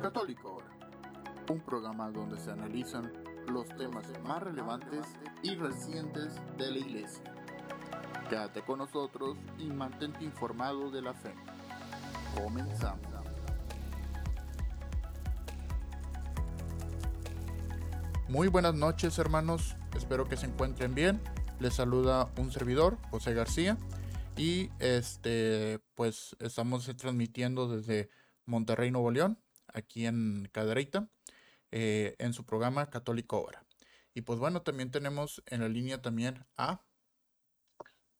Católico Ahora, un programa donde se analizan los temas más relevantes y recientes de la Iglesia. Quédate con nosotros y mantente informado de la fe. Comenzamos. Muy buenas noches hermanos, espero que se encuentren bien. Les saluda un servidor, José García, y este pues estamos transmitiendo desde Monterrey, Nuevo León, aquí en Cadereyta, eh, en su programa Católico Ahora. Y pues bueno, también tenemos en la línea también a...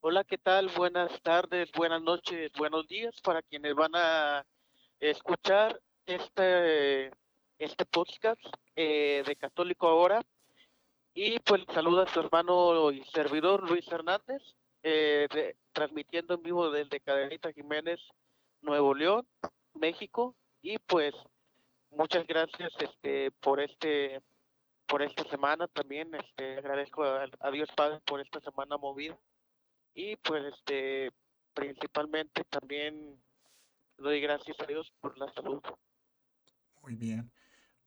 Hola, ¿qué tal? Buenas tardes, buenas noches, buenos días para quienes van a escuchar este, este podcast eh, de Católico Ahora. Y pues saluda a su hermano y servidor Luis Hernández, eh, transmitiendo en vivo desde Cadereyta Jiménez, Nuevo León, México. Y pues muchas gracias este por este por esta semana también este agradezco a, Dios Padre por esta semana movida. Y pues este principalmente también doy gracias a Dios por la salud. Muy bien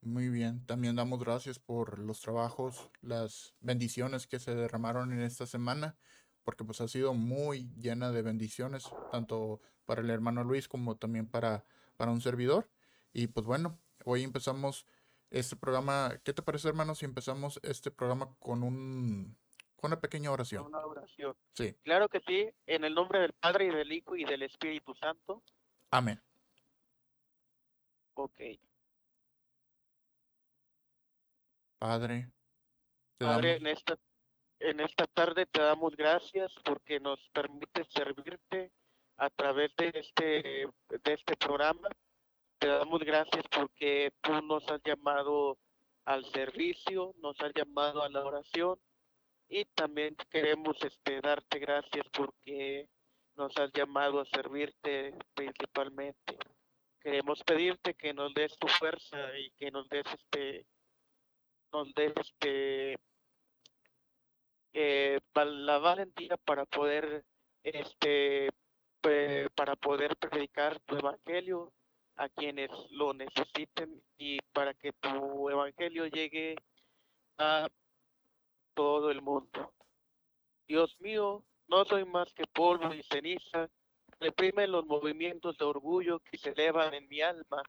muy bien. También damos gracias por los trabajos las bendiciones que se derramaron en esta semana porque pues ha sido muy llena de bendiciones tanto para el hermano Luis como también para para un servidor. Y pues bueno Hoy empezamos este programa. ¿Qué te parece, hermano, si empezamos este programa con un con una pequeña oración? Una oración. Sí. Claro que sí. En el nombre del Padre y del Hijo y del Espíritu Santo. Amén. Ok. Padre. Padre, en esta en esta tarde te damos gracias porque nos permite servirte a través de este de este programa te damos gracias porque tú nos has llamado al servicio, nos has llamado a la oración y también queremos este, darte gracias porque nos has llamado a servirte principalmente. Queremos pedirte que nos des tu fuerza y que nos des este, nos des este, la valentía para poder este, para poder predicar tu evangelio a quienes lo necesiten y para que tu evangelio llegue a todo el mundo. Dios mío, no soy más que polvo y ceniza, reprime los movimientos de orgullo que se elevan en mi alma,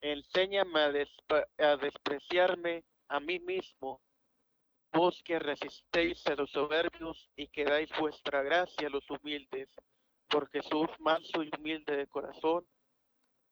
enséñame a, a despreciarme a mí mismo, vos que resistéis a los soberbios y que dais vuestra gracia a los humildes, por Jesús manso y humilde de corazón,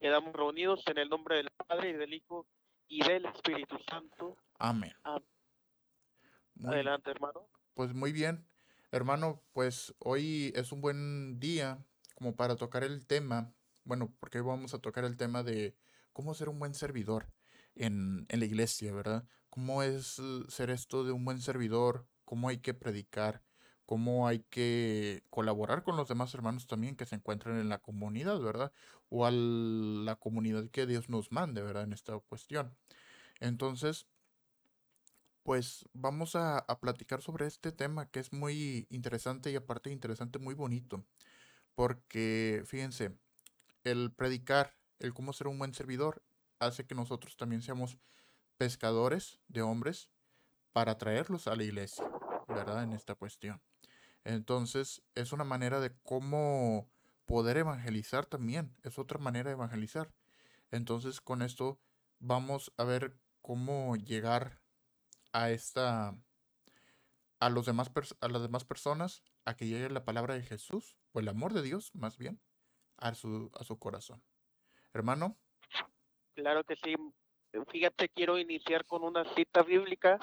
quedamos reunidos en el nombre del Padre y del Hijo y del Espíritu Santo. Amén. Adelante, hermano. Pues muy bien, hermano, pues hoy es un buen día como para tocar el tema, bueno, porque hoy vamos a tocar el tema de cómo ser un buen servidor en, en la iglesia, ¿verdad? ¿Cómo es ser esto de un buen servidor? ¿Cómo hay que predicar? Cómo hay que colaborar con los demás hermanos también que se encuentran en la comunidad, ¿verdad? O a la comunidad que Dios nos mande, ¿verdad? En esta cuestión. Entonces, pues vamos a, platicar sobre este tema que es muy interesante y aparte interesante, muy bonito. Porque, fíjense, el predicar, el cómo ser un buen servidor, hace que nosotros también seamos pescadores de hombres para traerlos a la iglesia, ¿verdad? En esta cuestión. Entonces, es una manera de cómo poder evangelizar también. Es otra manera de evangelizar. Entonces, con esto vamos a ver cómo llegar a esta a los demás a las demás personas a que llegue la palabra de Jesús o el amor de Dios, más bien, a su a su corazón. Hermano, claro que sí. Fíjate, quiero iniciar con una cita bíblica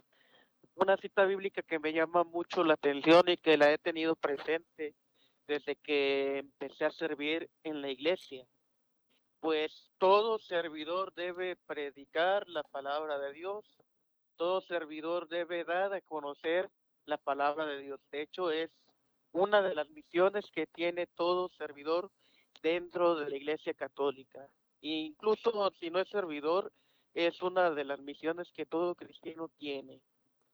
una cita bíblica que me llama mucho la atención y que la he tenido presente desde que empecé a servir en la iglesia. pues todo servidor debe predicar la palabra de Dios, todo servidor debe dar a conocer la palabra de Dios. De hecho, es una de las misiones que tiene todo servidor dentro de la Iglesia Católica. E incluso si no es servidor, es una de las misiones que todo cristiano tiene.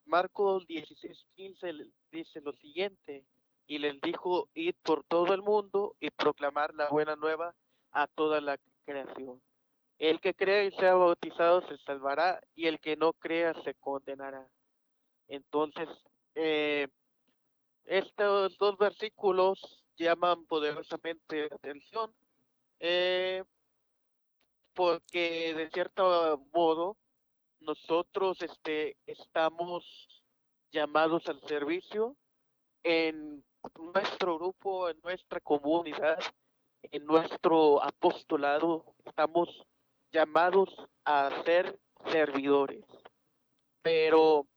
Marcos 16:15 dice lo siguiente, y les dijo, id por todo el mundo y proclamar la buena nueva a toda la creación. El que crea y sea bautizado se salvará, y el que no crea se condenará. Entonces, eh, estos dos versículos llaman poderosamente la atención, eh, porque de cierto modo nosotros este, estamos llamados al servicio en nuestro grupo, en nuestra comunidad, en nuestro apostolado, estamos llamados a ser servidores. Pero,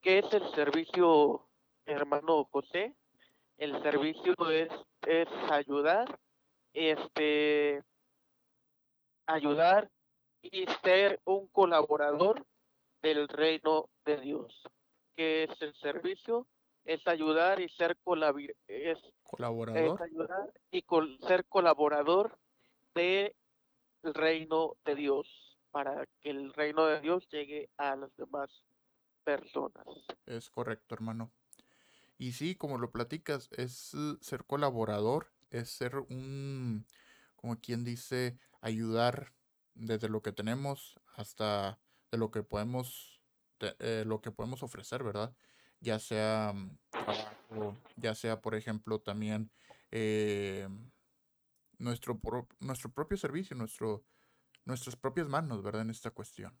¿qué es el servicio, hermano José? El servicio es, es ayudar, este, ayudar y ser un colaborador del reino de Dios. ¿Qué es el servicio? Es ayudar y ser es, colaborador. ayudar y ser colaborador del reino de Dios para que el reino de Dios llegue a las demás personas. Es correcto, hermano. Y sí, como lo platicas, es ser colaborador, es ser un, como quien dice, ayudar desde lo que tenemos hasta de lo que podemos, eh, lo que podemos ofrecer, ¿verdad? Ya sea mm, ya sea, por ejemplo, también eh, nuestro, nuestro propio servicio, nuestro, nuestras propias manos, ¿verdad? En esta cuestión.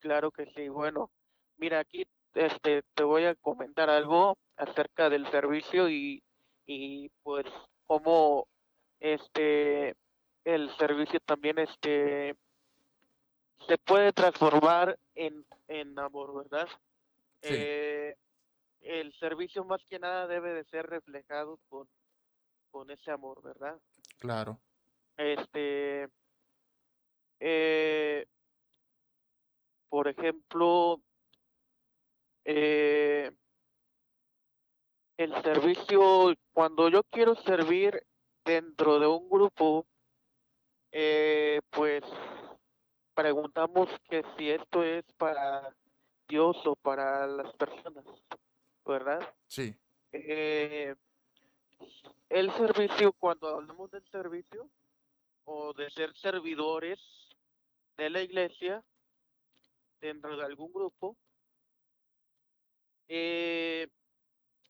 Claro que sí. Bueno, mira, aquí este, te voy a comentar algo acerca del servicio y, y pues cómo este el servicio también este se puede transformar en, en amor, ¿verdad? Eh, el servicio más que nada debe de ser reflejado con, con ese amor, ¿verdad? Claro. Este, eh, por ejemplo, eh, el servicio, cuando yo quiero servir dentro de un grupo, eh, pues preguntamos que si esto es para Dios o para las personas, ¿verdad? Sí. Eh, el servicio, cuando hablamos del servicio o de ser servidores de la iglesia dentro de algún grupo, eh,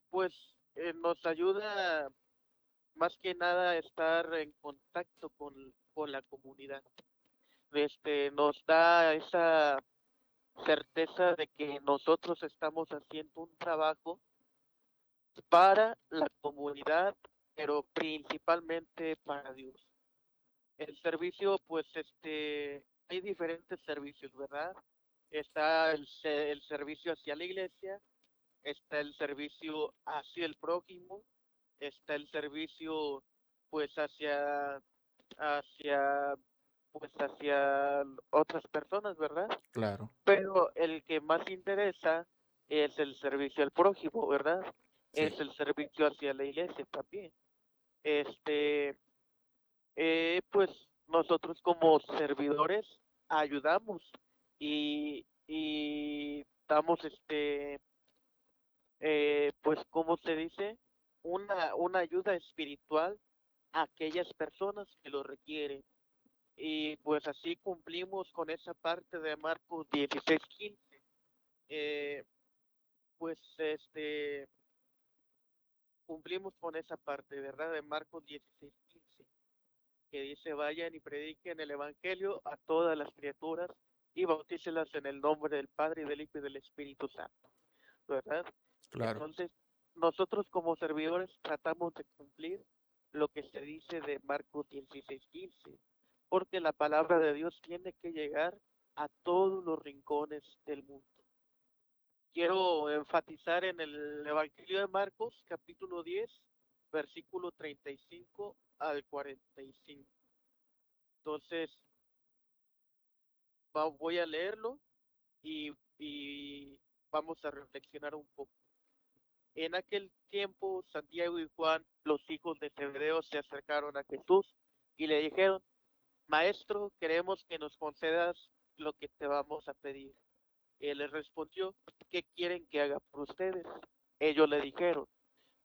pues eh, nos ayuda más que nada a estar en contacto con, con la comunidad. Este, nos da esa certeza de que nosotros estamos haciendo un trabajo para la comunidad, pero principalmente para Dios. El servicio, pues, este, hay diferentes servicios, ¿verdad? Está el, el servicio hacia la iglesia, está el servicio hacia el prójimo, está el servicio, pues, hacia hacia pues hacia otras personas, ¿verdad? Claro. Pero el que más interesa es el servicio al prójimo, ¿verdad? Es el servicio hacia la iglesia también. Este, eh, pues nosotros como servidores ayudamos y, y damos este, eh, pues, ¿cómo se dice? Una, una ayuda espiritual aquellas personas que lo requieren. Y pues así cumplimos con esa parte de Marcos 16:15. Eh, pues este cumplimos con esa parte, ¿verdad? De Marcos 16:15, que dice, vayan y prediquen el Evangelio a todas las criaturas y bautícelas en el nombre del Padre y del Hijo y del Espíritu Santo, ¿verdad? Claro. Entonces, nosotros como servidores tratamos de cumplir lo que se dice de Marcos 16:15, porque la palabra de Dios tiene que llegar a todos los rincones del mundo. Quiero enfatizar en el Evangelio de Marcos, capítulo 10, versículo 35 al 45. Entonces, voy a leerlo y, y vamos a reflexionar un poco. En aquel tiempo, Santiago y Juan, los hijos de Zebedeo, se acercaron a Jesús y le dijeron, Maestro, queremos que nos concedas lo que te vamos a pedir. Él les respondió, ¿qué quieren que haga por ustedes? Ellos le dijeron,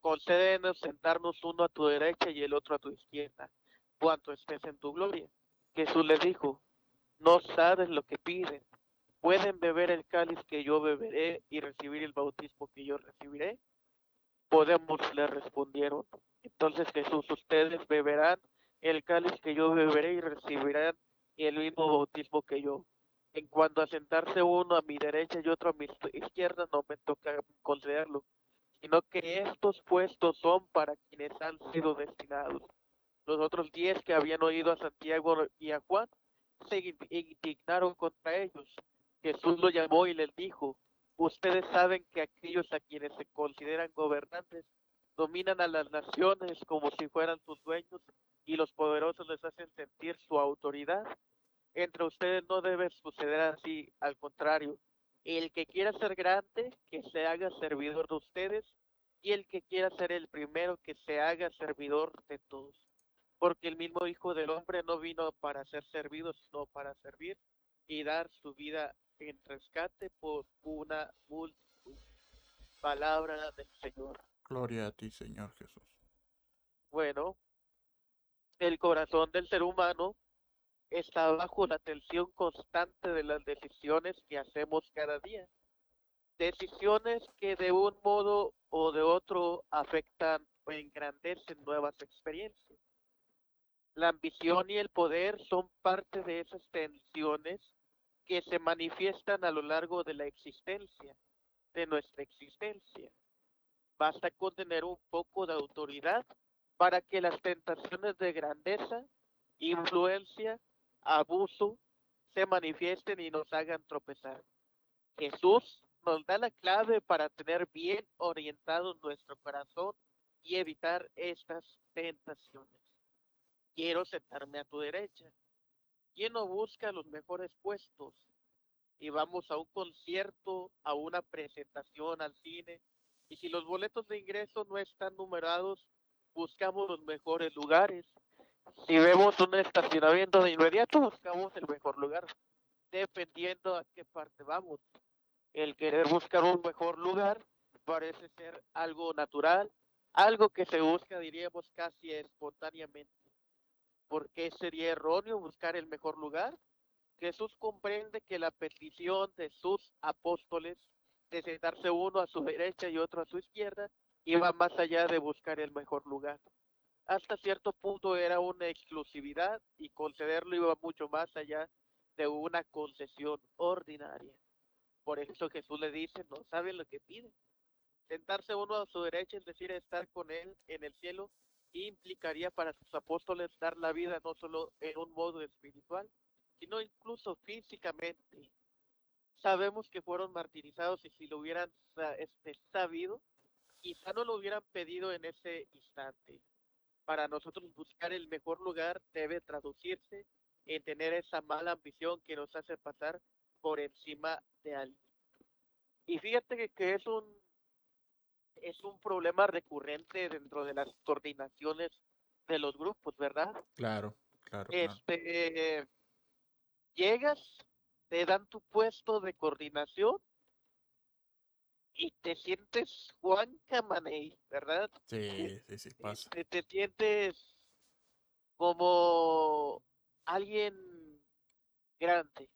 concédenos sentarnos uno a tu derecha y el otro a tu izquierda, cuanto estés en tu gloria. Jesús les dijo, no sabes lo que piden. ¿Pueden beber el cáliz que yo beberé y recibir el bautismo que yo recibiré? Podemos, le respondieron. Entonces Jesús, ustedes beberán el cáliz que yo beberé y recibirán el mismo bautismo que yo. En cuanto a sentarse uno a mi derecha y otro a mi izquierda, no me toca concederlo, sino que estos puestos son para quienes han sido destinados. Los otros diez que habían oído a Santiago y a Juan se indignaron contra ellos. Jesús lo llamó y les dijo, ustedes saben que aquellos a quienes se consideran gobernantes dominan a las naciones como si fueran sus dueños y los poderosos les hacen sentir su autoridad. Entre ustedes no debe suceder así, al contrario, el que quiera ser grande, que se haga servidor de ustedes, y el que quiera ser el primero, que se haga servidor de todos. Porque el mismo Hijo del Hombre no vino para ser servido, sino para servir y dar su vida en rescate por una multitud. Palabra del Señor. Gloria a ti, Señor Jesús. Bueno, el corazón del ser humano está bajo la tensión constante de las decisiones que hacemos cada día. Decisiones que de un modo o de otro afectan o engrandecen nuevas experiencias. La ambición y el poder son parte de esas tensiones que se manifiestan a lo largo de la existencia, de nuestra existencia. Basta con tener un poco de autoridad para que las tentaciones de grandeza, influencia, abuso se manifiesten y nos hagan tropezar. Jesús nos da la clave para tener bien orientado nuestro corazón y evitar estas tentaciones. Quiero sentarme a tu derecha. ¿Quién no busca los mejores puestos? Y vamos a un concierto, a una presentación, al cine. Y si los boletos de ingreso no están numerados, buscamos los mejores lugares. Si vemos un estacionamiento de inmediato, buscamos el mejor lugar, dependiendo a qué parte vamos. El querer buscar un mejor lugar parece ser algo natural, algo que se busca, diríamos, casi espontáneamente. ¿Por qué sería erróneo buscar el mejor lugar? Jesús comprende que la petición de sus apóstoles de sentarse uno a su derecha y otro a su izquierda iba más allá de buscar el mejor lugar. Hasta cierto punto era una exclusividad y concederlo iba mucho más allá de una concesión ordinaria. Por eso Jesús le dice, no saben lo que piden. Sentarse uno a su derecha, es decir, estar con él en el cielo, implicaría para sus apóstoles dar la vida no solo en un modo espiritual, sino incluso físicamente. Sabemos que fueron martirizados y si lo hubieran este, sabido, quizá no lo hubieran pedido en ese instante. Para nosotros buscar el mejor lugar debe traducirse en tener esa mala ambición que nos hace pasar por encima de alguien. Y fíjate que, es un es un problema recurrente dentro de las coordinaciones de los grupos, ¿verdad? Claro, claro. Este llegas, te dan tu puesto de coordinación y te sientes Juan Camaney, ¿verdad? Sí, sí, sí, pasa. Te, te sientes como alguien grande.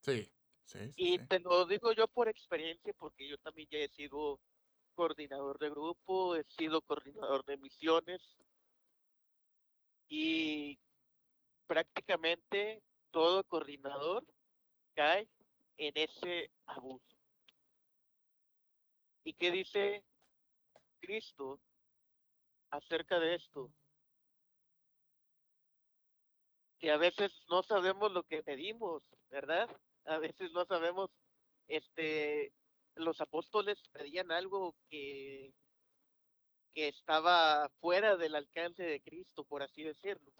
Sí, sí, sí. Y te lo digo yo por experiencia, porque yo también ya he sido coordinador de grupo, he sido coordinador de misiones y prácticamente todo coordinador cae en ese abuso. ¿Y qué dice Cristo acerca de esto? Que a veces no sabemos lo que pedimos, ¿verdad? A veces no sabemos, este, los apóstoles pedían algo que que estaba fuera del alcance de Cristo, por así decirlo.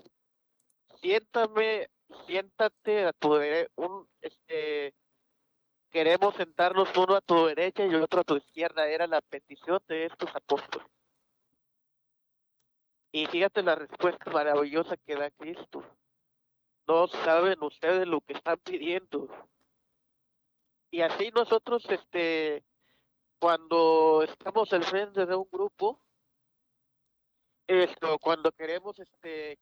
Siéntame, siéntate a tu un, este, queremos sentarnos uno a tu derecha y otro a tu izquierda, era la petición de estos apóstoles. Y fíjate la respuesta maravillosa que da Cristo. No saben ustedes lo que están pidiendo. Y así nosotros, este, cuando estamos al frente de un grupo, esto, cuando queremos, este,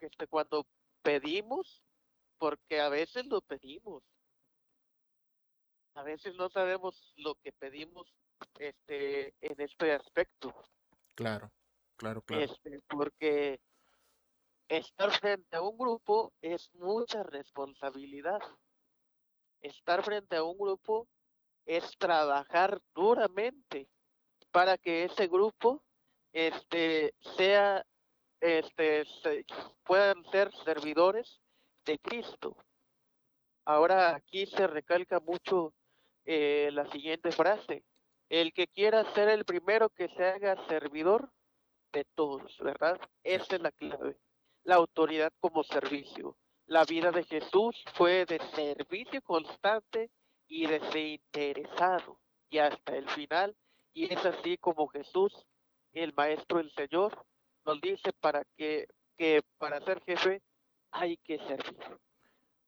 este, cuando pedimos, porque a veces lo pedimos, a veces no sabemos lo que pedimos, este, en este aspecto. Claro, claro, claro. Este, porque estar frente a un grupo es mucha responsabilidad. Estar frente a un grupo es trabajar duramente para que ese grupo este sea este puedan ser servidores de Cristo. Ahora aquí se recalca mucho eh, la siguiente frase: el que quiera ser el primero que se haga servidor de todos, ¿verdad? Esa es la clave. La autoridad como servicio. La vida de Jesús fue de servicio constante y desinteresado y hasta el final. Y es así como Jesús, el Maestro, el Señor, nos dice para que, que para ser jefe hay que servir.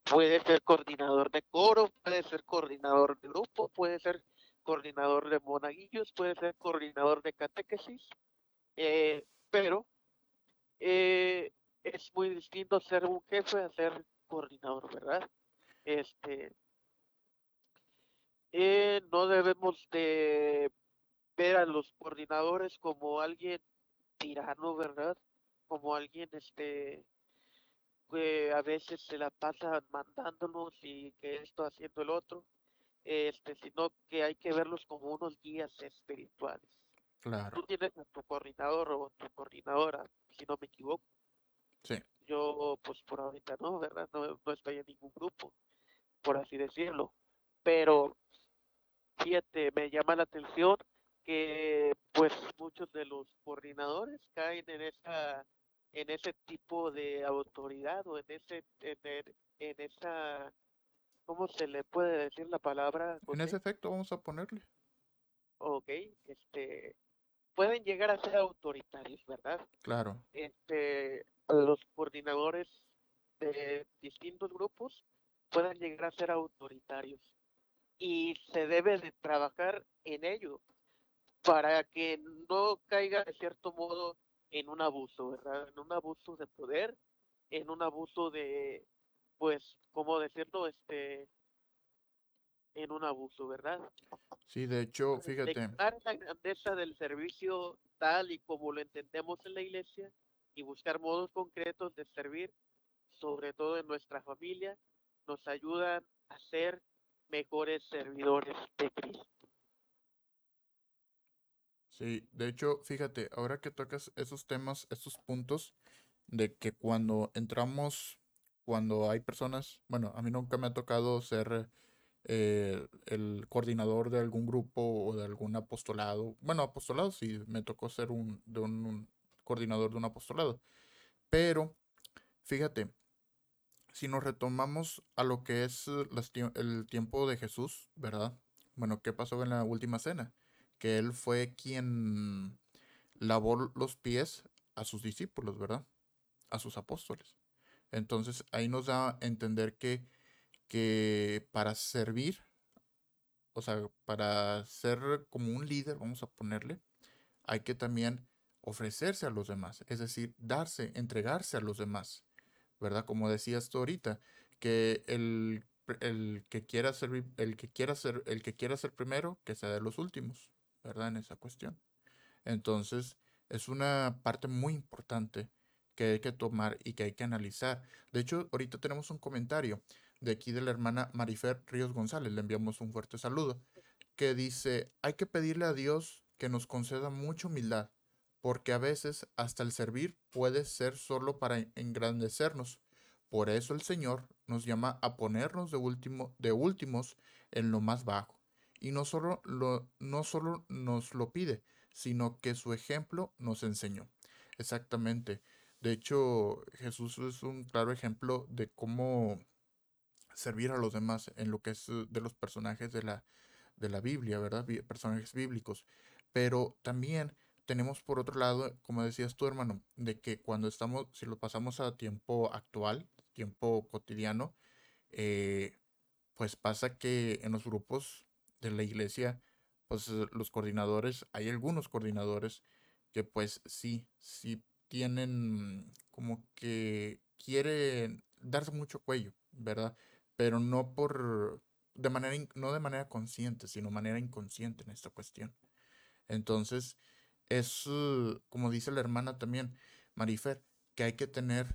Puede ser coordinador de coro, puede ser coordinador de grupo, puede ser coordinador de monaguillos, puede ser coordinador de catequesis, eh, pero eh, es muy distinto ser un jefe a ser coordinador, ¿verdad? Este, eh, no debemos de ver a los coordinadores como alguien tirano, ¿verdad? Como alguien este que a veces se la pasa mandándonos y que esto haciendo el otro, este, sino que hay que verlos como unos guías espirituales. Claro. Tú tienes a tu coordinador o tu coordinadora, si no me equivoco. Sí. Yo, pues por ahorita no, ¿verdad? No, no estoy en ningún grupo, por así decirlo. Pero Fíjate, me llama la atención que pues muchos de los coordinadores caen en esa en ese tipo de autoridad o en ese en, esa ¿cómo se le puede decir la palabra? En ese efecto vamos a ponerle. Ok, este pueden llegar a ser autoritarios, ¿verdad? Claro. Este los coordinadores de distintos grupos pueden llegar a ser autoritarios y se debe de trabajar en ello para que no caiga de cierto modo en un abuso, ¿verdad? En un abuso de poder, en un abuso de, pues, ¿cómo decirlo? Este, en un abuso, ¿verdad? Sí, de hecho, fíjate. la grandeza del servicio tal y como lo entendemos en la iglesia y buscar modos concretos de servir, sobre todo en nuestra familia, nos ayudan a ser mejores servidores de Cristo. Sí, de hecho, fíjate, ahora que tocas esos temas, esos puntos, de que cuando entramos, cuando hay personas, bueno, a mí nunca me ha tocado ser eh, el coordinador de algún grupo o de algún apostolado. Bueno, apostolado sí, me tocó ser un, de un coordinador de un apostolado. Pero, fíjate, si nos retomamos a lo que es eh, el tiempo de Jesús, ¿verdad? Bueno, ¿qué pasó en la última cena? Que él fue quien lavó los pies a sus discípulos, ¿verdad? A sus apóstoles. Entonces ahí nos da a entender que, que para servir, o sea, para ser como un líder, vamos a ponerle, hay que también ofrecerse a los demás, es decir, darse, entregarse a los demás. ¿verdad? Como decías tú ahorita, que el, que quiera ser, el que quiera ser, el que quiera ser primero, que sea de los últimos, ¿verdad? En esa cuestión. Entonces, es una parte muy importante que hay que tomar y que hay que analizar. De hecho, ahorita tenemos un comentario de aquí de la hermana Marifer Ríos González, le enviamos un fuerte saludo, que dice, hay que pedirle a Dios que nos conceda mucha humildad porque a veces hasta el servir puede ser solo para engrandecernos. Por eso el Señor nos llama a ponernos de, último, de últimos en lo más bajo. Y no solo, lo, no solo nos lo pide, sino que su ejemplo nos enseñó. Exactamente. De hecho, Jesús es un claro ejemplo de cómo servir a los demás en lo que es eh, de los personajes de la, de la Biblia, ¿verdad? Personajes bíblicos. Pero también tenemos por otro lado, como decías tú, hermano, de que cuando estamos, si lo pasamos a tiempo actual, tiempo cotidiano, eh, pues pasa que en los grupos de la iglesia, pues eh, los coordinadores, hay algunos coordinadores que pues sí, sí tienen como que quieren darse mucho cuello, ¿verdad? Pero no por, de manera, no de manera consciente, sino manera inconsciente en esta cuestión. Entonces, es, como dice la hermana también, Marifer, que hay que tener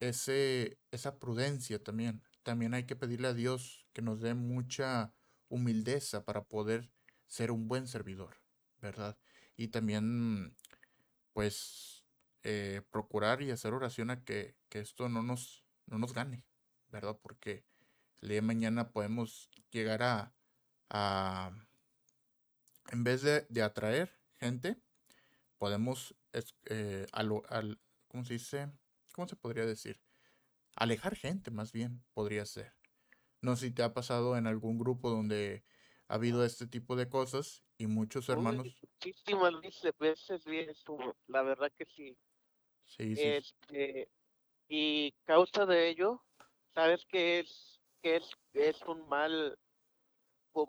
ese, esa prudencia también. También hay que pedirle a Dios que nos dé mucha humildeza para poder ser un buen servidor, ¿verdad? Y también, pues, eh, procurar y hacer oración a que, esto no nos, no nos gane, ¿verdad? Porque el día de mañana podemos llegar a, a en vez de, de atraer gente, podemos, eh, al, al, ¿cómo se dice? ¿Cómo se podría decir? Alejar gente, más bien, podría ser. No sé si te ha pasado en algún grupo donde ha habido este tipo de cosas y muchos hermanos. Muchísimas veces bien la verdad que sí. Sí, sí. Este, y causa de ello, sabes que es que es, es un mal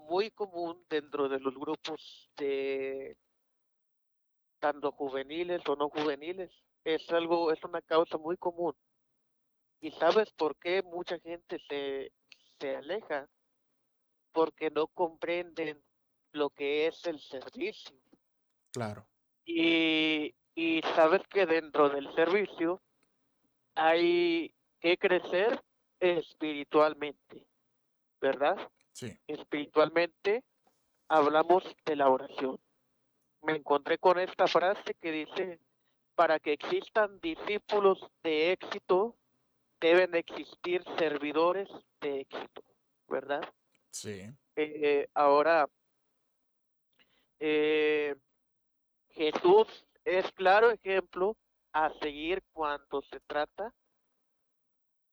muy común dentro de los grupos de tanto juveniles o no juveniles. Es algo, es una causa muy común. ¿Y sabes por qué mucha gente se, se aleja? Porque no comprenden lo que es el servicio. Claro. Y, y sabes que dentro del servicio hay que crecer espiritualmente, ¿verdad? Sí. Espiritualmente hablamos de la oración me encontré con esta frase que dice, para que existan discípulos de éxito, deben existir servidores de éxito, ¿verdad? Sí. Eh, ahora, eh, Jesús es claro ejemplo a seguir cuando se trata,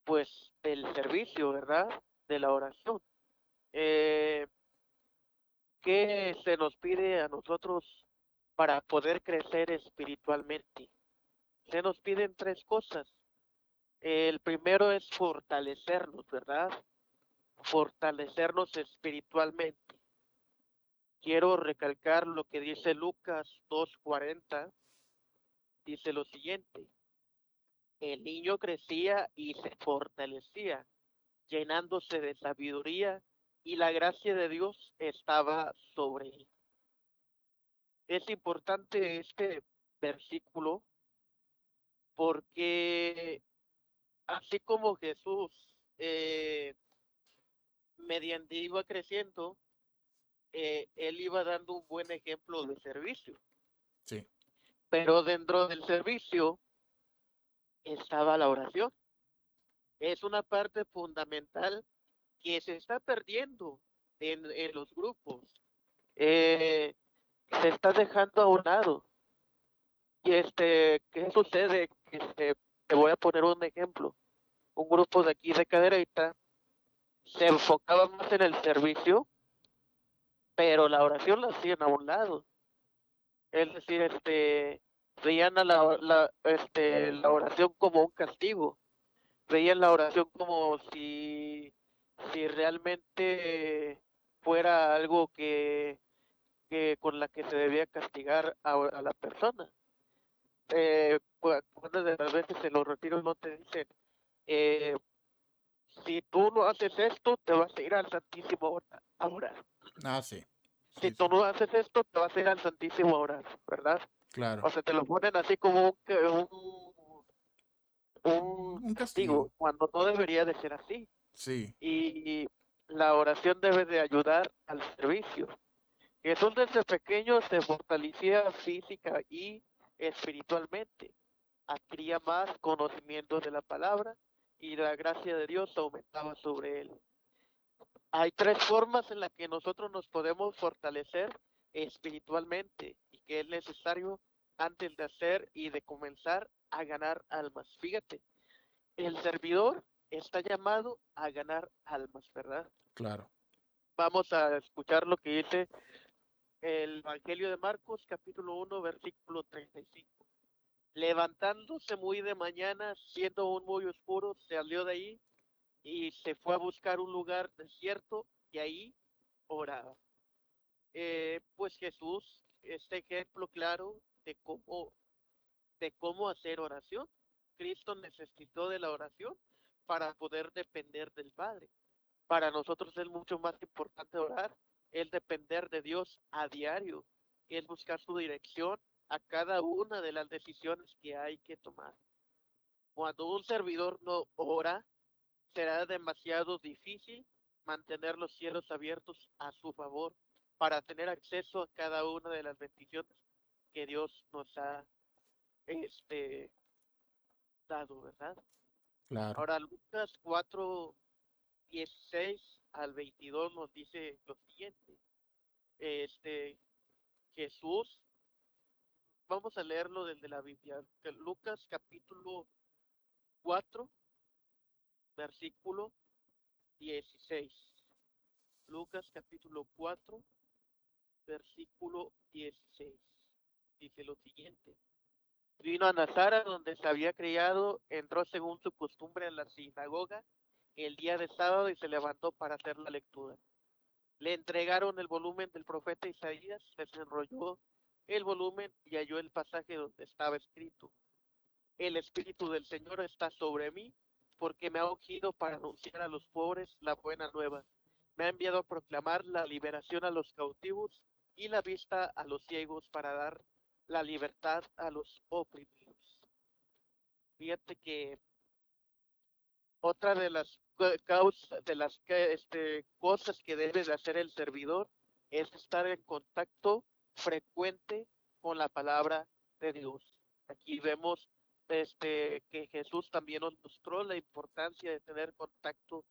pues, del servicio, ¿verdad? De la oración. Eh, ¿Qué se nos pide a nosotros para poder crecer espiritualmente. Se nos piden tres cosas. El primero es fortalecernos, ¿verdad? Fortalecernos espiritualmente. Quiero recalcar lo que dice Lucas 2.40. Dice lo siguiente. El niño crecía y se fortalecía, llenándose de sabiduría y la gracia de Dios estaba sobre él es importante este versículo porque así como Jesús eh, mediante iba creciendo, eh, él iba dando un buen ejemplo de servicio. Sí. Pero dentro del servicio estaba la oración. Es una parte fundamental que se está perdiendo en, en los grupos. Eh, se está dejando a un lado. Y este, ¿qué sucede? Este, te voy a poner un ejemplo. Un grupo de aquí de Cadereyta se enfocaba más en el servicio, pero la oración la hacían a un lado. Es decir, este, veían a la, la, este, la oración como un castigo. Veían la oración como si, si realmente fuera algo que con la que se debía castigar a, la persona. Eh, de las veces en los retiros no te dicen, eh, si tú no haces esto, te vas a ir al Santísimo ahora. Ah, sí. Si tú no haces esto, te vas a ir al Santísimo ahora, ¿verdad? Claro. O sea, te lo ponen así como un, un, un castigo, cuando no debería de ser así. Sí. Y la oración debe de ayudar al servicio. Jesús desde pequeño se fortalecía física y espiritualmente. Adquiría más conocimiento de la palabra y la gracia de Dios aumentaba sobre él. Hay tres formas en las que nosotros nos podemos fortalecer espiritualmente y que es necesario antes de hacer y de comenzar a ganar almas. Fíjate, el servidor está llamado a ganar almas, ¿verdad? Claro. Vamos a escuchar lo que dice el Evangelio de Marcos, capítulo 1, versículo 35. Levantándose muy de mañana, siendo aún muy oscuro, se salió de ahí y se fue a buscar un lugar desierto y ahí oraba. Eh, pues Jesús, este ejemplo claro de cómo, de cómo hacer oración. Cristo necesitó de la oración para poder depender del Padre. Para nosotros es mucho más importante orar, es depender de Dios a diario, es buscar su dirección a cada una de las decisiones que hay que tomar. Cuando un servidor no ora, será demasiado difícil mantener los cielos abiertos a su favor para tener acceso a cada una de las bendiciones que Dios nos ha este, dado, ¿verdad? Claro. Ahora Lucas 4, 16 al 22 nos dice lo siguiente. Este, Jesús vamos a leerlo desde la Biblia. Lucas capítulo 4, versículo 16. Lucas capítulo 4, versículo 16. Dice lo siguiente. Vino a Nazara, donde se había criado, entró según su costumbre en la sinagoga el día de sábado y se levantó para hacer la lectura. Le entregaron el volumen del profeta Isaías, desenrolló el volumen y halló el pasaje donde estaba escrito. El Espíritu del Señor está sobre mí, porque me ha ungido para anunciar a los pobres la buena nueva. Me ha enviado a proclamar la liberación a los cautivos y la vista a los ciegos para dar la libertad a los oprimidos. Fíjate que otra de las causas, de las este, cosas que debe de hacer el servidor es estar en contacto frecuente con la palabra de Dios. Aquí vemos este, que Jesús también nos mostró la importancia de tener contacto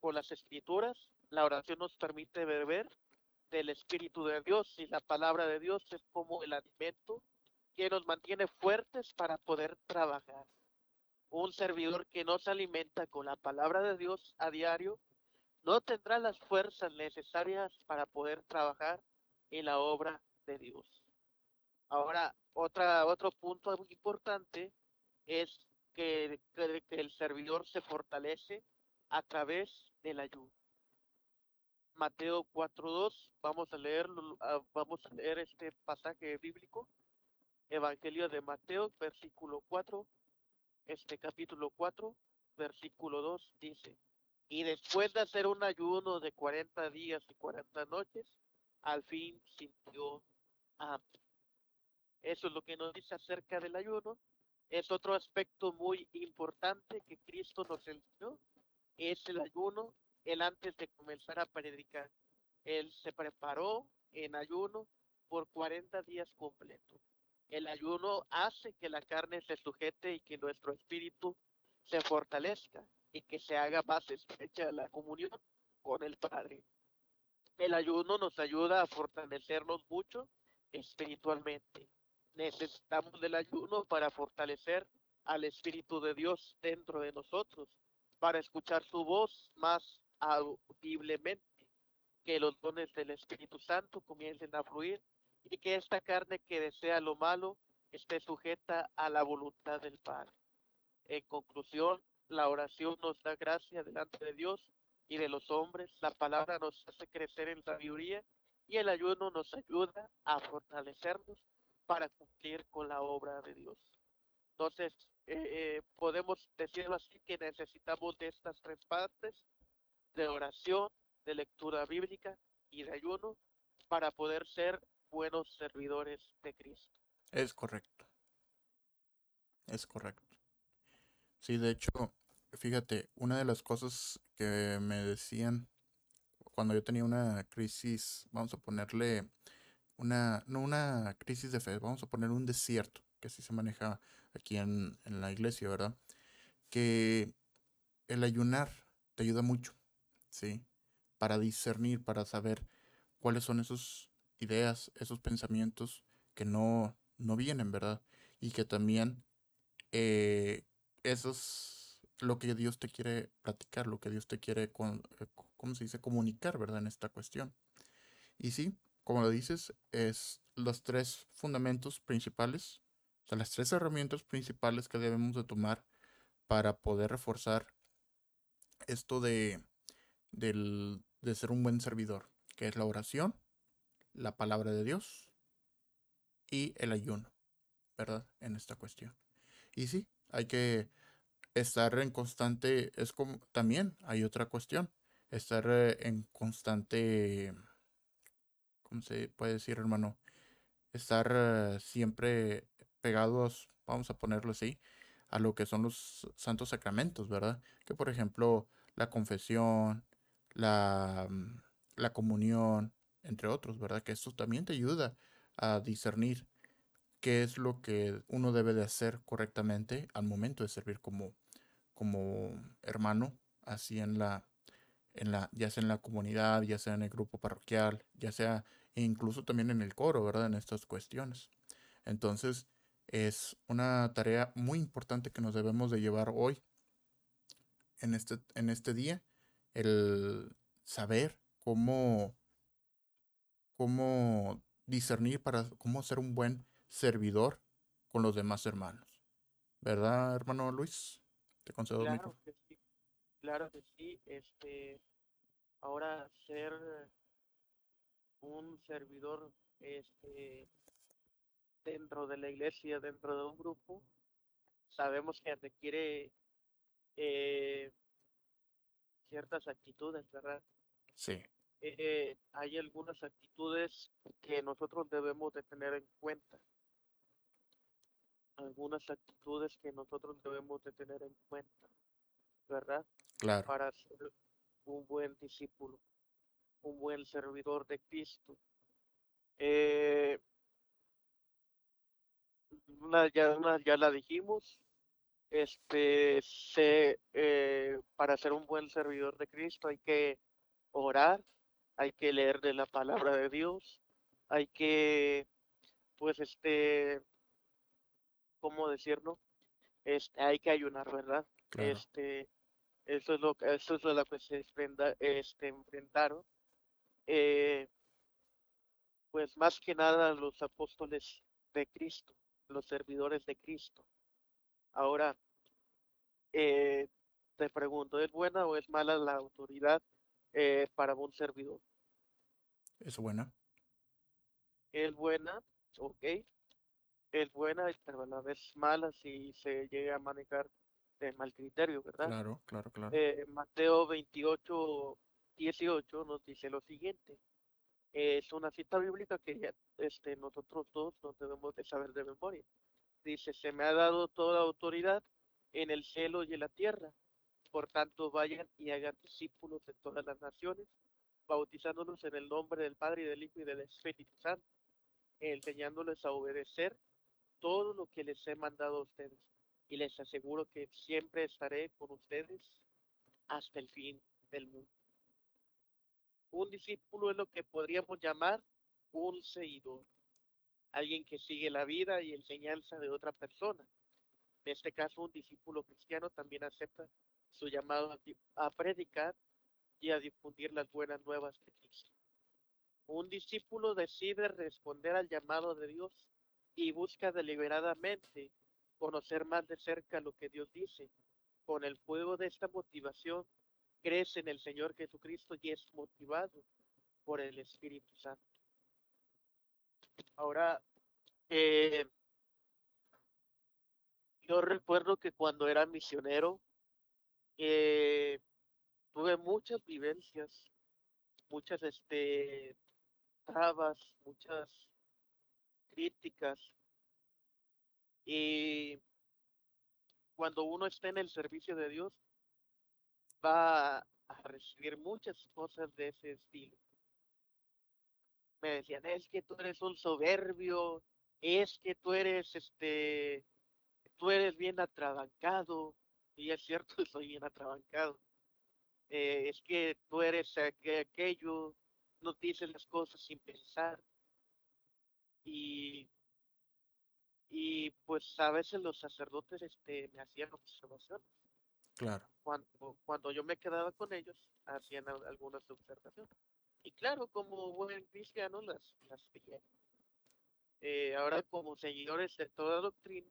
con las escrituras. La oración nos permite beber del Espíritu de Dios y la palabra de Dios es como el alimento que nos mantiene fuertes para poder trabajar. Un servidor que no se alimenta con la palabra de Dios a diario no tendrá las fuerzas necesarias para poder trabajar en la obra de Dios. Ahora, otra, otro punto importante es que, el servidor se fortalece a través del ayuno. Mateo 4.2, vamos a leer, ah, vamos a leer este pasaje bíblico. Evangelio de Mateo, versículo 4, este capítulo 4, versículo 2 dice, y después de hacer un ayuno de 40 días y 40 noches, al fin sintió hambre. Eso es lo que nos dice acerca del ayuno. Es otro aspecto muy importante que Cristo nos enseñó, es el ayuno, él antes de comenzar a predicar. Él se preparó en ayuno por 40 días completos. El ayuno hace que la carne se sujete y que nuestro espíritu se fortalezca y que se haga más estrecha la comunión con el Padre. El ayuno nos ayuda a fortalecernos mucho espiritualmente. Necesitamos del ayuno para fortalecer al Espíritu de Dios dentro de nosotros, para escuchar su voz más audiblemente, que los dones del Espíritu Santo comiencen a fluir y que esta carne que desea lo malo esté sujeta a la voluntad del Padre. En conclusión, la oración nos da gracia delante de Dios y de los hombres, la palabra nos hace crecer en sabiduría y el ayuno nos ayuda a fortalecernos para cumplir con la obra de Dios. Entonces, eh, eh, podemos decirlo así que necesitamos de estas tres partes, de oración, de lectura bíblica y de ayuno, para poder ser buenos servidores de Cristo. Es correcto. Es correcto. Sí, de hecho, fíjate, una de las cosas que me decían cuando yo tenía una crisis, vamos a ponerle una, no una crisis de fe, vamos a poner un desierto, que así se maneja aquí en, en la iglesia, ¿verdad? Que el ayunar te ayuda mucho, ¿sí? Para discernir, para saber cuáles son esas ideas, esos pensamientos que no, no vienen, ¿verdad? Y que también eh, eso es lo que Dios te quiere platicar, lo que Dios te quiere, con, eh, ¿cómo se dice? Comunicar, ¿verdad? En esta cuestión. Y sí, como lo dices, es los tres fundamentos principales, o sea, las tres herramientas principales que debemos de tomar para poder reforzar esto de, del, de ser un buen servidor, que es la oración, la palabra de Dios y el ayuno, ¿verdad? En esta cuestión. Y sí, hay que estar en constante, es como también hay otra cuestión, estar eh, en constante, ¿cómo se puede decir, hermano? Estar eh, siempre pegados, vamos a ponerlo así, a lo que son los santos sacramentos, ¿verdad? Que por ejemplo, la confesión, la, mm, la comunión, entre otros, ¿verdad? Que esto también te ayuda a discernir qué es lo que uno debe de hacer correctamente al momento de servir como, como hermano, así en la, en la, ya sea en la comunidad, ya sea en el grupo parroquial, ya sea incluso también en el coro, ¿verdad? En estas cuestiones. Entonces, es una tarea muy importante que nos debemos de llevar hoy, en este, en este día, el saber cómo, cómo discernir para cómo ser un buen servidor con los demás hermanos. ¿Verdad, hermano Luis? Te concedo Claro que sí, claro que sí. Este, ahora ser un servidor, este, dentro de la iglesia, dentro de un grupo, sabemos que requiere eh, ciertas actitudes, ¿verdad? Sí, Eh, hay algunas actitudes que nosotros debemos de tener en cuenta, algunas actitudes que nosotros debemos de tener en cuenta, ¿verdad? claro, Para ser un buen discípulo, un buen servidor de Cristo. Eh, una ya, una ya la dijimos, este, se, eh, para ser un buen servidor de Cristo hay que orar, hay que leer de la palabra de Dios, hay que, pues, este, ¿cómo decirlo? Este, hay que ayunar, ¿verdad? claro, Este, eso es lo, que- eso es lo que se enfrenta- este, enfrentaron. eh, pues más que nada los apóstoles de Cristo, los servidores de Cristo. Ahora, eh, te pregunto, ¿es buena o es mala la autoridad eh, para un servidor? Es buena, Es buena, ok, es buena, pero a la vez mala si se llega a manejar de mal criterio, ¿verdad? claro, claro, claro, Eh, Mateo 28, 18 nos dice lo siguiente. Es una cita bíblica que ya este, nosotros todos nos debemos de saber de memoria. Dice, se me ha dado toda autoridad en el cielo y en la tierra. Por tanto, vayan y hagan discípulos de todas las naciones, bautizándolos en el nombre del Padre y del Hijo y del Espíritu Santo, enseñándoles a obedecer todo lo que les he mandado a ustedes. Y les aseguro que siempre estaré con ustedes hasta el fin del mundo. Un discípulo es lo que podríamos llamar un seguidor, alguien que sigue la vida y enseñanza de otra persona. En este caso, un discípulo cristiano también acepta su llamado a predicar y a difundir las buenas nuevas de Cristo. Un discípulo decide responder al llamado de Dios y busca deliberadamente conocer más de cerca lo que Dios dice. Con el fuego de esta motivación, crece en el Señor Jesucristo y es motivado por el Espíritu Santo. Ahora, eh, yo recuerdo que cuando era misionero, eh, tuve muchas vivencias, muchas este, trabas, muchas críticas. Y cuando uno está en el servicio de Dios, va a recibir muchas cosas de ese estilo. Me decían, es que tú eres un soberbio, es que tú eres este, tú eres bien atrabancado, y es cierto, soy bien atrabancado. Eh, es que tú eres aqu- aquello, no dices las cosas sin pensar. Y y pues a veces los sacerdotes este, me hacían observaciones. Claro. Cuando, cuando yo me quedaba con ellos, hacían algunas observaciones. Y claro, como buen cristiano las, las eh, ahora, como seguidores de toda doctrina,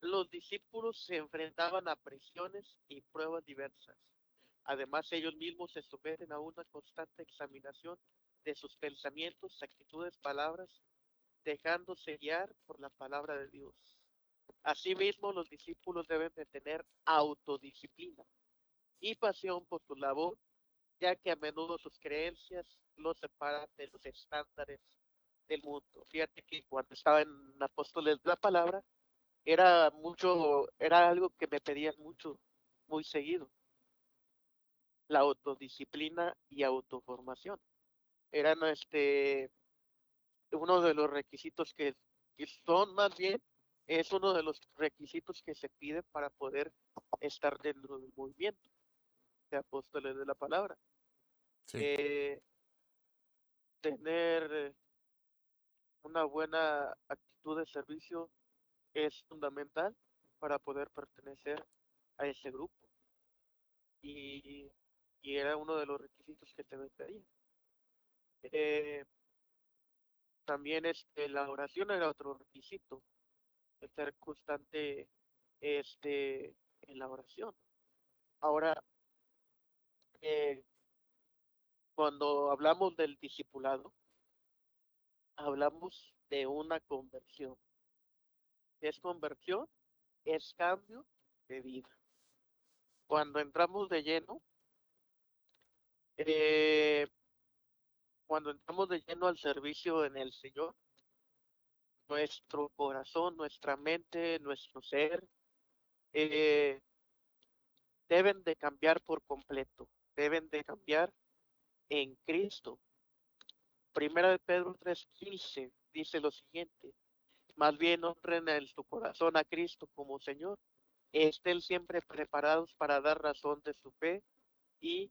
los discípulos se enfrentaban a presiones y pruebas diversas. Además, ellos mismos se someten a una constante examinación de sus pensamientos, actitudes, palabras, dejándose guiar por la palabra de Dios. Asimismo, los discípulos deben de tener autodisciplina y pasión por su labor, ya que a menudo sus creencias los separan de los estándares del mundo. Fíjate que cuando estaba en Apóstoles de la Palabra, era mucho, era algo que me pedían mucho, muy seguido. La autodisciplina y autoformación. Eran este uno de los requisitos que, son más bien, es uno de los requisitos que se pide para poder estar dentro del movimiento de apóstoles de la palabra. Eh, tener una buena actitud de servicio es fundamental para poder pertenecer a ese grupo. Y, era uno de los requisitos que te pedía. Eh, también este, la oración era otro requisito, estar constante este, en la oración. Ahora, eh, cuando hablamos del discipulado, hablamos de una conversión. es conversión? Es cambio de vida. Cuando entramos de lleno, eh, cuando entramos de lleno al servicio en el Señor, nuestro corazón, nuestra mente, nuestro ser, eh, deben de cambiar por completo, deben de cambiar en Cristo. Primera de Pedro 3:15 dice lo siguiente, más bien honren en su corazón a Cristo como Señor, estén siempre preparados para dar razón de su fe y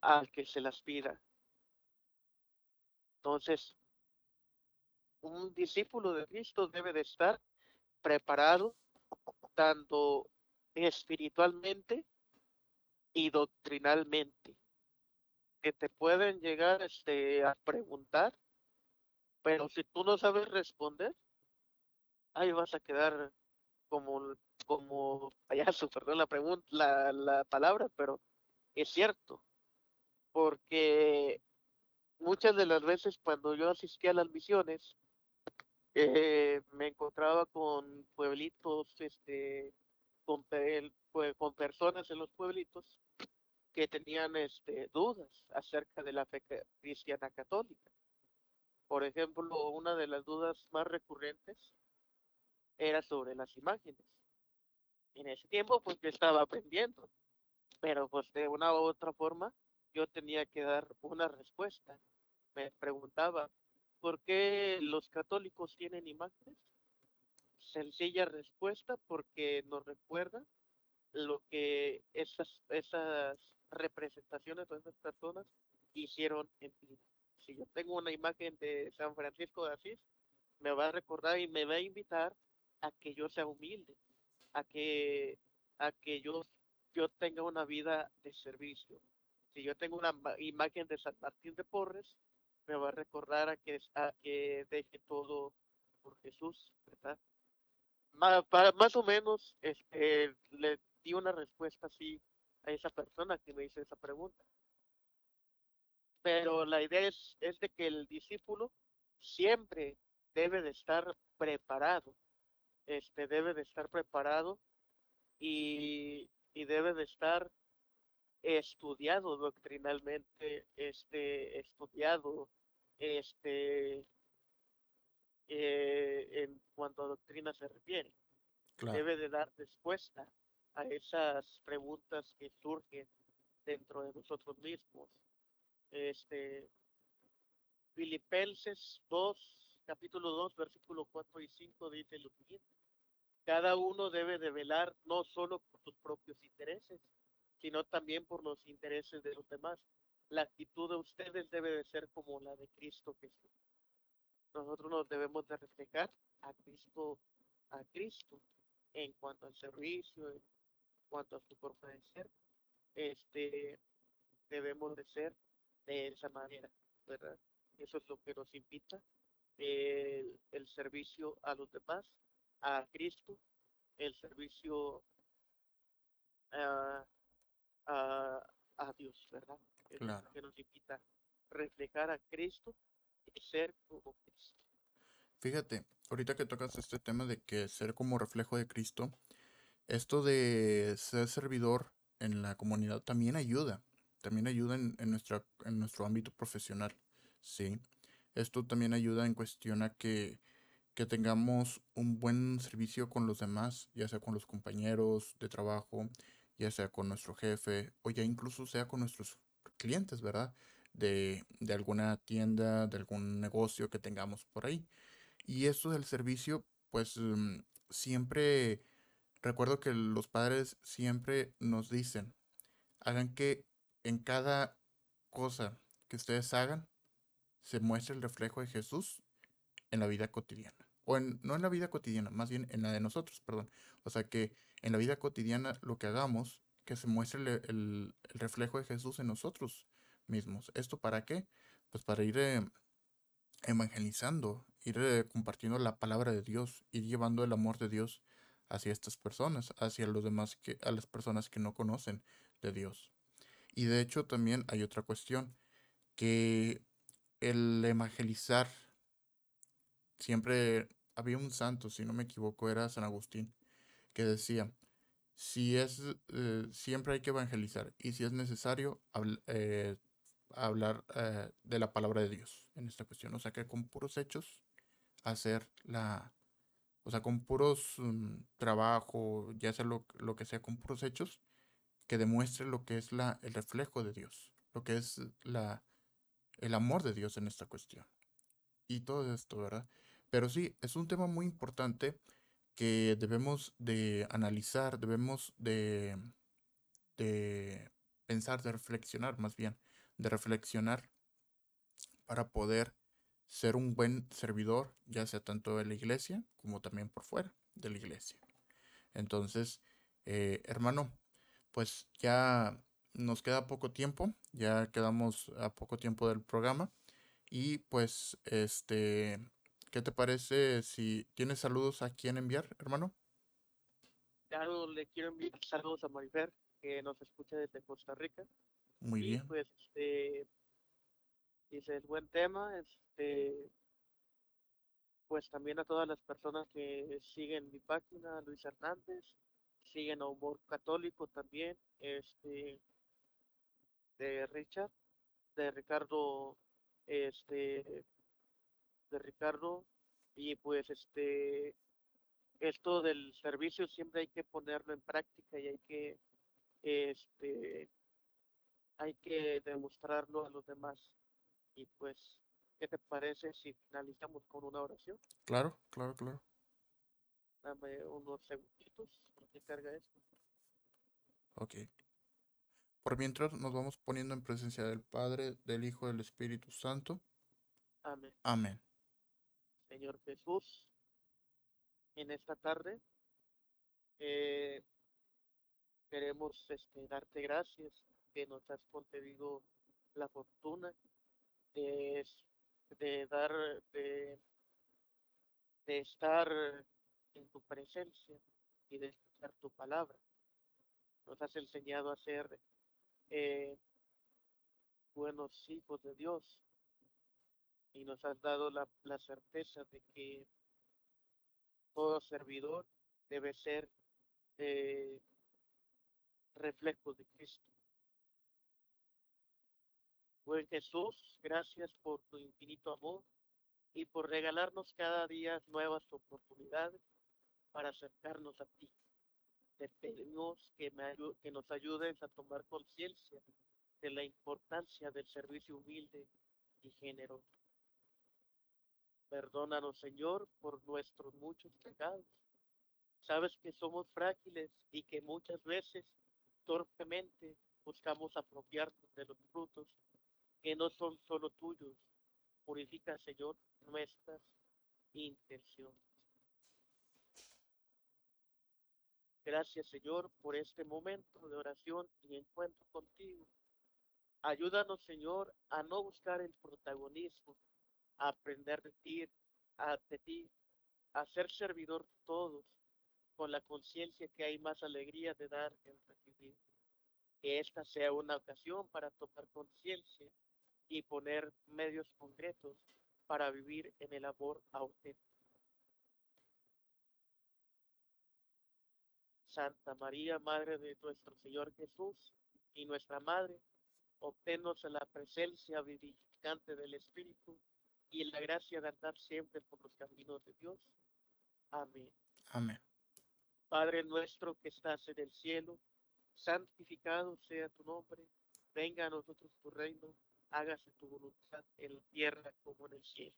al que se las pida. Entonces, un discípulo de Cristo debe de estar preparado tanto espiritualmente y doctrinalmente. Que te pueden llegar este, a preguntar, pero si tú no sabes responder, ahí vas a quedar como, como payaso, perdón la pregunta, la, la palabra, pero es cierto, porque muchas de las veces cuando yo asistía a las misiones, eh, me encontraba con pueblitos, este, con, con personas en los pueblitos que tenían este, dudas acerca de la fe cristiana católica. Por ejemplo, una de las dudas más recurrentes era sobre las imágenes. En ese tiempo, pues yo estaba aprendiendo, pero pues de una u otra forma yo tenía que dar una respuesta me preguntaba, ¿por qué los católicos tienen imágenes? Sencilla respuesta, porque nos recuerda lo que esas, esas representaciones de esas personas hicieron en vida. Si yo tengo una imagen de San Francisco de Asís, me va a recordar y me va a invitar a que yo sea humilde, a que, a que yo, yo tenga una vida de servicio. Si yo tengo una imagen de San Martín de Porres, me va a recordar a que, a que deje todo por Jesús, ¿verdad? Más, para, más o menos este, le di una respuesta así a esa persona que me hizo esa pregunta. Pero la idea es, es de que el discípulo siempre debe de estar preparado, este, debe de estar preparado y, y debe de estar estudiado doctrinalmente, este, estudiado este, eh, en cuanto a doctrina se refiere. Debe de dar respuesta a esas preguntas que surgen dentro de nosotros mismos. Este, Filipenses 2, capítulo 2, versículo 4 y 5 dice lo siguiente. Cada uno debe de velar no solo por sus propios intereses, sino también por los intereses de los demás la actitud de ustedes debe de ser como la de Cristo Jesús. Nosotros nos debemos de reflejar a Cristo, a Cristo en cuanto al servicio, en cuanto a su forma de ser, este, debemos de ser de esa manera, ¿verdad? Eso es lo que nos invita el, el servicio a los demás, a Cristo, el servicio a, a, a Dios, ¿verdad? Lo Claro. que nos invita a reflejar a Cristo y ser como Cristo. Fíjate, ahorita que tocas este tema de que ser como reflejo de Cristo, esto de ser servidor en la comunidad también ayuda, también ayuda en, en nuestra, en nuestro ámbito profesional, ¿sí? Esto también ayuda en cuestión a que, que tengamos un buen servicio con los demás, ya sea con los compañeros de trabajo, ya sea con nuestro jefe, o ya incluso sea con nuestros clientes, ¿verdad? De, de alguna tienda, de algún negocio que tengamos por ahí. Y esto del servicio, pues mm, siempre recuerdo que los padres siempre nos dicen, hagan que en cada cosa que ustedes hagan se muestre el reflejo de Jesús en la vida cotidiana. O en, no en la vida cotidiana, más bien en la de nosotros, perdón. O sea que en la vida cotidiana lo que hagamos, que se muestre el, reflejo de Jesús en nosotros mismos. ¿Esto para qué? Pues para ir eh, evangelizando, ir eh, compartiendo la palabra de Dios, ir llevando el amor de Dios hacia estas personas, hacia los demás que, a las personas que no conocen de Dios. Y de hecho también hay otra cuestión, que el evangelizar, siempre había un santo, si no me equivoco, era San Agustín, que decía, si es, eh, siempre hay que evangelizar y si es necesario, eh, hablar eh, de la palabra de Dios en esta cuestión. O sea que con puros hechos hacer la, o sea, con puros mm, trabajo, ya sea lo, lo que sea, con puros hechos, que demuestre lo que es la, el reflejo de Dios, lo que es la, el amor de Dios en esta cuestión. Y todo esto, ¿verdad? Pero sí, es un tema muy importante que debemos de analizar, debemos de, de pensar, de reflexionar más bien, de reflexionar para poder ser un buen servidor, ya sea tanto en la iglesia como también por fuera de la iglesia. Entonces, eh, hermano, pues ya nos queda poco tiempo, ya quedamos a poco tiempo del programa y pues este, ¿qué te parece si tienes saludos a quién enviar, hermano? Claro, le quiero enviar saludos a Marifer, que nos escucha desde Costa Rica. Muy Y bien, pues, este, dice, es buen tema, este, pues también a todas las personas que siguen mi página, Luis Hernández, siguen a Humor Católico también, este, de Richard, de Ricardo, este, Ricardo, y pues, este, esto del servicio siempre hay que ponerlo en práctica y hay que, este, hay que demostrarlo a los demás. Y pues, ¿qué te parece si finalizamos con una oración? claro, claro, claro. Dame unos segunditos, que carga esto. Ok. Por mientras nos vamos poniendo en presencia del Padre, del Hijo, del Espíritu Santo. Amén. Amén. Señor Jesús, en esta tarde eh, queremos este, darte gracias que nos has concedido la fortuna de, dar, de, de estar en tu presencia y de escuchar tu palabra. Nos has enseñado a ser eh, buenos hijos de Dios y nos has dado la, la certeza de que todo servidor debe ser eh, reflejo de Cristo. Buen Jesús, gracias por tu infinito amor y por regalarnos cada día nuevas oportunidades para acercarnos a ti. Te pedimos que, me ayu- que nos ayudes a tomar conciencia de la importancia del servicio humilde y generoso. Perdónanos, Señor, por nuestros muchos pecados. Sabes que somos frágiles y que muchas veces torpemente buscamos apropiarnos de los frutos que no son solo tuyos. Purifica, Señor, nuestras intenciones. Gracias, Señor, por este momento de oración y encuentro contigo. Ayúdanos, Señor, a no buscar el protagonismo, aprender de ti, a, de ti, a ser servidor de todos, con la conciencia que hay más alegría de dar que de recibir. Que esta sea una ocasión para tomar conciencia y poner medios concretos para vivir en el amor auténtico. Santa María, Madre de nuestro Señor Jesús y nuestra Madre, obténnos la presencia vivificante del Espíritu y la gracia de andar siempre por los caminos de Dios. Amén. Amén. Padre nuestro que estás en el cielo, santificado sea tu nombre, venga a nosotros tu reino, hágase tu voluntad en la tierra como en el cielo.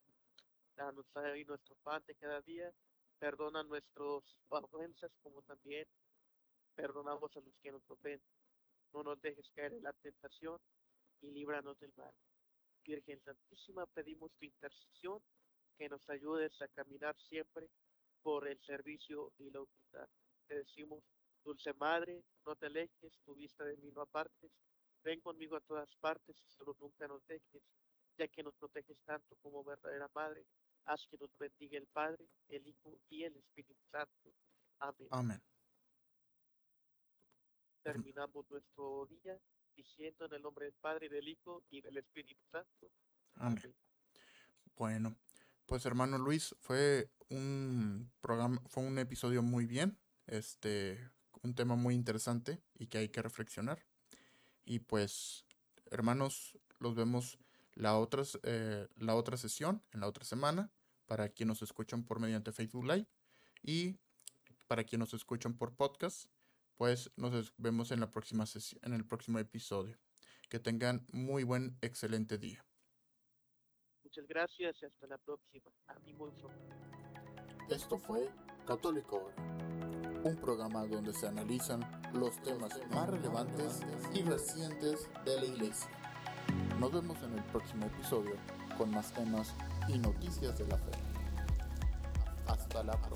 Danos hoy nuestro pan de cada día, perdona nuestras ofensas como también perdonamos a los que nos ofenden. No nos dejes caer en la tentación y líbranos del mal. Virgen Santísima, pedimos tu intercesión, que nos ayudes a caminar siempre por el servicio y la humildad. Te decimos, Dulce Madre, no te alejes, tu vista de mí no apartes, ven conmigo a todas partes y solo nunca nos dejes, ya que nos proteges tanto como verdadera Madre, haz que nos bendiga el Padre, el Hijo y el Espíritu Santo. Amén. Amén terminamos nuestro día diciendo en el nombre del Padre, del Hijo y del Espíritu Santo. Amén. Bueno, pues hermano Luis, fue un programa, fue un episodio muy bien, este, un tema muy interesante y que hay que reflexionar. Y pues, hermanos, los vemos la otra, eh, la otra sesión, en la otra semana, para quienes nos escuchan por mediante Facebook Live y para quienes nos escuchan por podcast pues nos vemos en la próxima sesión, en el próximo episodio. Que tengan muy buen, excelente día. Muchas gracias y hasta la próxima. mucho. Esto fue Católico un programa donde se analizan los temas más relevantes y recientes de la Iglesia. Nos vemos en el próximo episodio con más temas y noticias de la fe. Hasta la próxima.